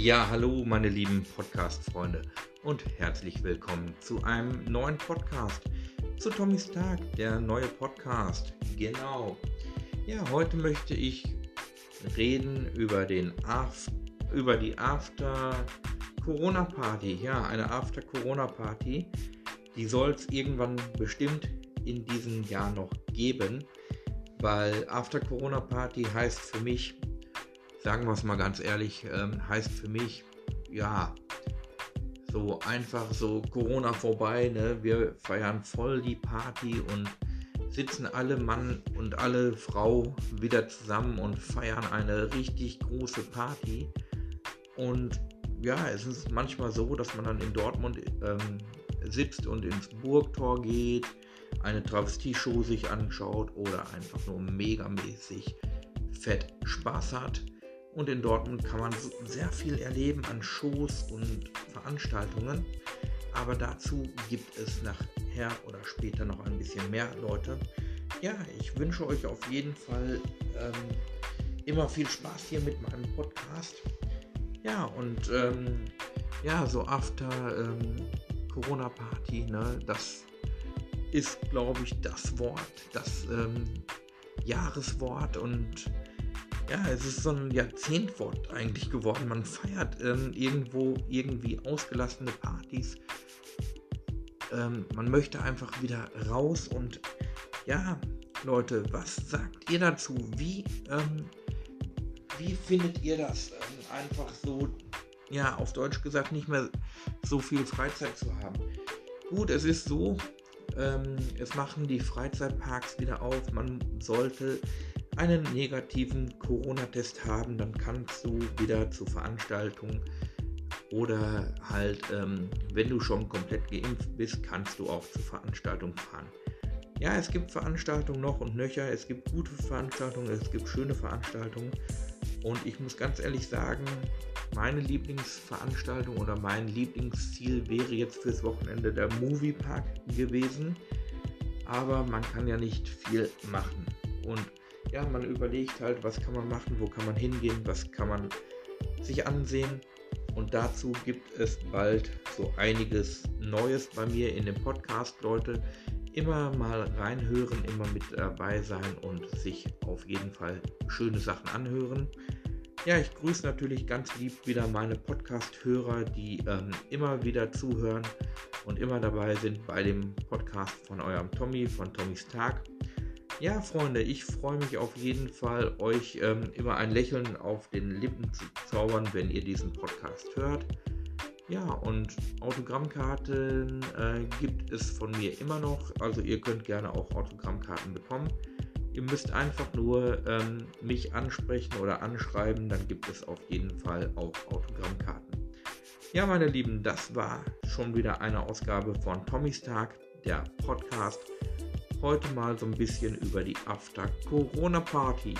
Ja, hallo meine lieben Podcast-Freunde und herzlich willkommen zu einem neuen Podcast zu Tommys Tag, der neue Podcast. Genau. Ja, heute möchte ich reden über den Af über die After Corona Party. Ja, eine After Corona Party. Die soll es irgendwann bestimmt in diesem Jahr noch geben, weil After Corona Party heißt für mich sagen wir es mal ganz ehrlich, ähm, heißt für mich, ja, so einfach so Corona vorbei, ne? Wir feiern voll die Party und sitzen alle Mann und alle Frau wieder zusammen und feiern eine richtig große Party. Und ja, es ist manchmal so, dass man dann in Dortmund ähm, sitzt und ins Burgtor geht, eine Travestie-Show sich anschaut oder einfach nur megamäßig fett Spaß hat. Und in Dortmund kann man sehr viel erleben an Shows und Veranstaltungen. Aber dazu gibt es nachher oder später noch ein bisschen mehr Leute. Ja, ich wünsche euch auf jeden Fall ähm, immer viel Spaß hier mit meinem Podcast. Ja, und ähm, ja, so after ähm, Corona Party, ne, das ist, glaube ich, das Wort, das ähm, Jahreswort und ja, es ist so ein Jahrzehntwort eigentlich geworden. Man feiert ähm, irgendwo irgendwie ausgelassene Partys. Ähm, man möchte einfach wieder raus und ja, Leute, was sagt ihr dazu? Wie, ähm, wie findet ihr das? Ähm, einfach so, ja, auf Deutsch gesagt, nicht mehr so viel Freizeit zu haben. Gut, es ist so, ähm, es machen die Freizeitparks wieder auf. Man sollte einen negativen Corona-Test haben, dann kannst du wieder zur Veranstaltung oder halt, ähm, wenn du schon komplett geimpft bist, kannst du auch zur Veranstaltung fahren. Ja, es gibt Veranstaltungen noch und nöcher, es gibt gute Veranstaltungen, es gibt schöne Veranstaltungen. Und ich muss ganz ehrlich sagen, meine Lieblingsveranstaltung oder mein Lieblingsziel wäre jetzt fürs Wochenende der Moviepark gewesen, aber man kann ja nicht viel machen. Und ja, man überlegt halt, was kann man machen, wo kann man hingehen, was kann man sich ansehen. Und dazu gibt es bald so einiges Neues bei mir in dem Podcast, Leute. Immer mal reinhören, immer mit dabei sein und sich auf jeden Fall schöne Sachen anhören. Ja, ich grüße natürlich ganz lieb wieder meine Podcast-Hörer, die ähm, immer wieder zuhören und immer dabei sind bei dem Podcast von eurem Tommy, von Tommys Tag. Ja, Freunde, ich freue mich auf jeden Fall, euch ähm, immer ein Lächeln auf den Lippen zu zaubern, wenn ihr diesen Podcast hört. Ja, und Autogrammkarten äh, gibt es von mir immer noch. Also ihr könnt gerne auch Autogrammkarten bekommen. Ihr müsst einfach nur ähm, mich ansprechen oder anschreiben, dann gibt es auf jeden Fall auch Autogrammkarten. Ja, meine Lieben, das war schon wieder eine Ausgabe von Tommys Tag, der Podcast heute mal so ein bisschen über die After Corona Party.